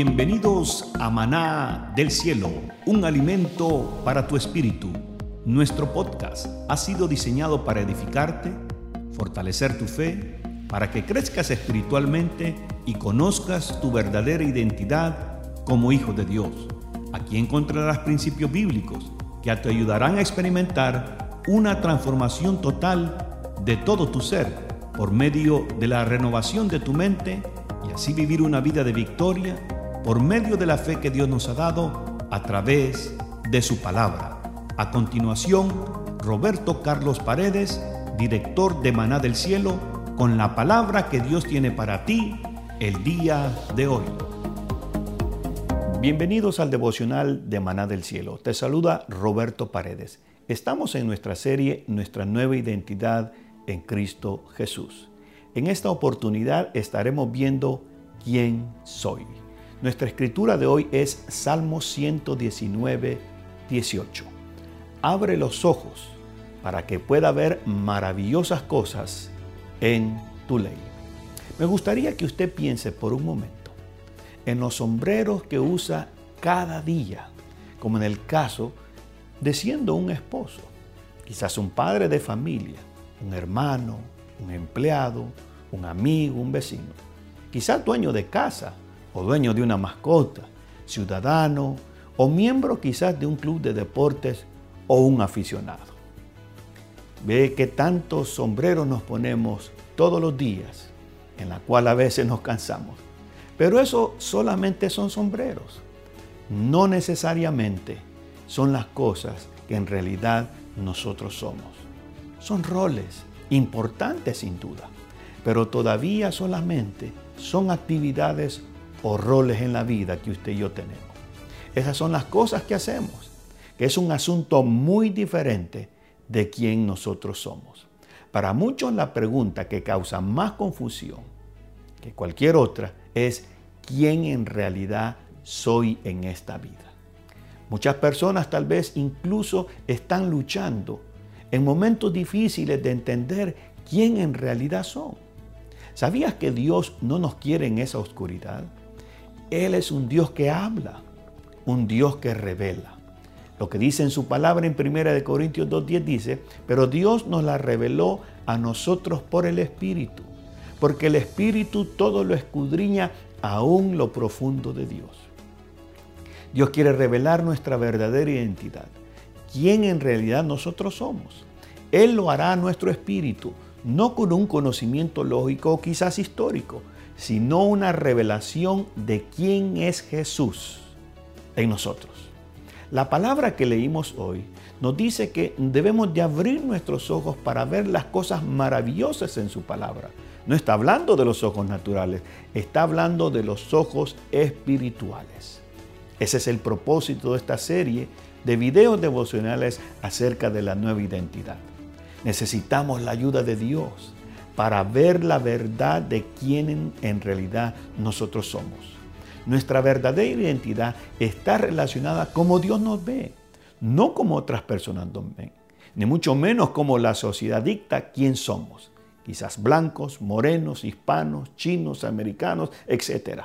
Bienvenidos a Maná del Cielo, un alimento para tu espíritu. Nuestro podcast ha sido diseñado para edificarte, fortalecer tu fe, para que crezcas espiritualmente y conozcas tu verdadera identidad como hijo de Dios. Aquí encontrarás principios bíblicos que te ayudarán a experimentar una transformación total de todo tu ser por medio de la renovación de tu mente y así vivir una vida de victoria por medio de la fe que Dios nos ha dado a través de su palabra. A continuación, Roberto Carlos Paredes, director de Maná del Cielo, con la palabra que Dios tiene para ti el día de hoy. Bienvenidos al devocional de Maná del Cielo. Te saluda Roberto Paredes. Estamos en nuestra serie Nuestra nueva identidad en Cristo Jesús. En esta oportunidad estaremos viendo quién soy. Nuestra escritura de hoy es Salmo 119, 18. Abre los ojos para que pueda ver maravillosas cosas en tu ley. Me gustaría que usted piense por un momento en los sombreros que usa cada día, como en el caso de siendo un esposo, quizás un padre de familia, un hermano, un empleado, un amigo, un vecino, quizás dueño de casa o dueño de una mascota, ciudadano o miembro quizás de un club de deportes o un aficionado. Ve que tantos sombreros nos ponemos todos los días, en la cual a veces nos cansamos. Pero eso solamente son sombreros. No necesariamente son las cosas que en realidad nosotros somos. Son roles importantes sin duda, pero todavía solamente son actividades o roles en la vida que usted y yo tenemos. Esas son las cosas que hacemos, que es un asunto muy diferente de quién nosotros somos. Para muchos la pregunta que causa más confusión que cualquier otra es quién en realidad soy en esta vida. Muchas personas tal vez incluso están luchando en momentos difíciles de entender quién en realidad son. ¿Sabías que Dios no nos quiere en esa oscuridad? Él es un Dios que habla, un Dios que revela. Lo que dice en su palabra en 1 Corintios 2.10 dice, pero Dios nos la reveló a nosotros por el Espíritu, porque el Espíritu todo lo escudriña aún lo profundo de Dios. Dios quiere revelar nuestra verdadera identidad, quién en realidad nosotros somos. Él lo hará a nuestro espíritu, no con un conocimiento lógico o quizás histórico, sino una revelación de quién es Jesús en nosotros. La palabra que leímos hoy nos dice que debemos de abrir nuestros ojos para ver las cosas maravillosas en su palabra. No está hablando de los ojos naturales, está hablando de los ojos espirituales. Ese es el propósito de esta serie de videos devocionales acerca de la nueva identidad. Necesitamos la ayuda de Dios para ver la verdad de quién en realidad nosotros somos. Nuestra verdadera identidad está relacionada como Dios nos ve, no como otras personas nos ven, ni mucho menos como la sociedad dicta quién somos. Quizás blancos, morenos, hispanos, chinos, americanos, etc.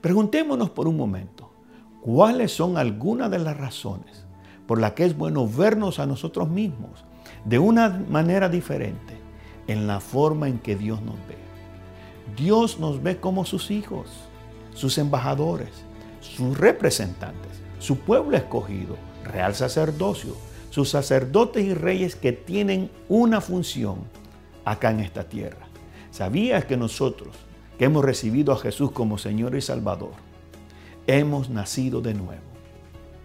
Preguntémonos por un momento, ¿cuáles son algunas de las razones por las que es bueno vernos a nosotros mismos de una manera diferente en la forma en que Dios nos ve. Dios nos ve como sus hijos, sus embajadores, sus representantes, su pueblo escogido, real sacerdocio, sus sacerdotes y reyes que tienen una función acá en esta tierra. ¿Sabías que nosotros, que hemos recibido a Jesús como Señor y Salvador, hemos nacido de nuevo?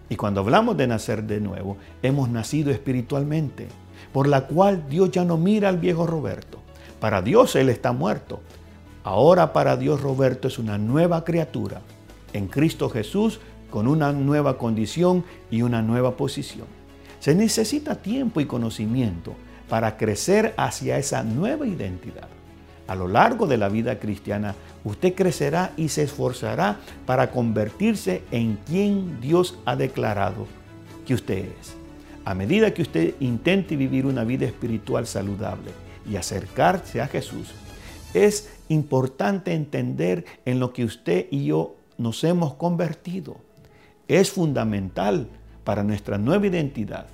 Y cuando hablamos de nacer de nuevo, hemos nacido espiritualmente por la cual Dios ya no mira al viejo Roberto. Para Dios Él está muerto. Ahora para Dios Roberto es una nueva criatura en Cristo Jesús con una nueva condición y una nueva posición. Se necesita tiempo y conocimiento para crecer hacia esa nueva identidad. A lo largo de la vida cristiana, usted crecerá y se esforzará para convertirse en quien Dios ha declarado que usted es. A medida que usted intente vivir una vida espiritual saludable y acercarse a Jesús, es importante entender en lo que usted y yo nos hemos convertido. Es fundamental para nuestra nueva identidad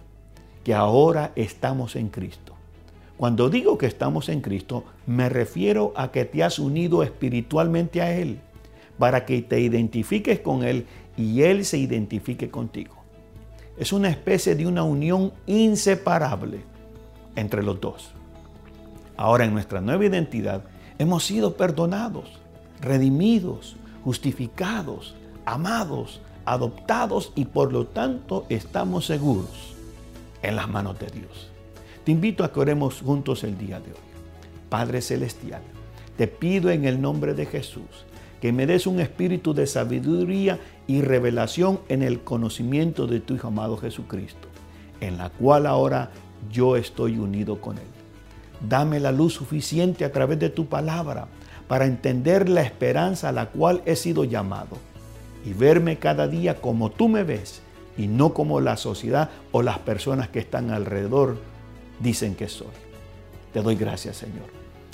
que ahora estamos en Cristo. Cuando digo que estamos en Cristo, me refiero a que te has unido espiritualmente a Él, para que te identifiques con Él y Él se identifique contigo. Es una especie de una unión inseparable entre los dos. Ahora en nuestra nueva identidad hemos sido perdonados, redimidos, justificados, amados, adoptados y por lo tanto estamos seguros en las manos de Dios. Te invito a que oremos juntos el día de hoy. Padre Celestial, te pido en el nombre de Jesús que me des un espíritu de sabiduría y revelación en el conocimiento de tu Hijo amado Jesucristo, en la cual ahora yo estoy unido con Él. Dame la luz suficiente a través de tu palabra para entender la esperanza a la cual he sido llamado y verme cada día como tú me ves y no como la sociedad o las personas que están alrededor dicen que soy. Te doy gracias, Señor.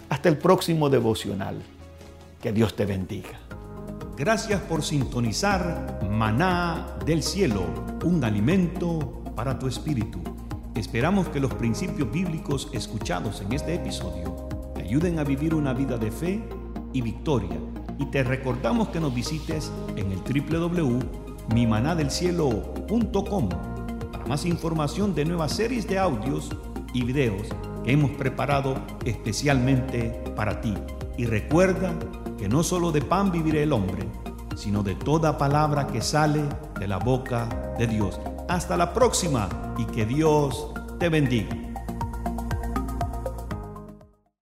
Hasta el próximo devocional. Que Dios te bendiga. Gracias por sintonizar Maná del Cielo, un alimento para tu espíritu. Esperamos que los principios bíblicos escuchados en este episodio te ayuden a vivir una vida de fe y victoria. Y te recordamos que nos visites en el www.mimanadelcielo.com para más información de nuevas series de audios y videos que hemos preparado especialmente para ti. Y recuerda que no solo de pan vivirá el hombre, sino de toda palabra que sale de la boca de Dios. Hasta la próxima y que Dios te bendiga.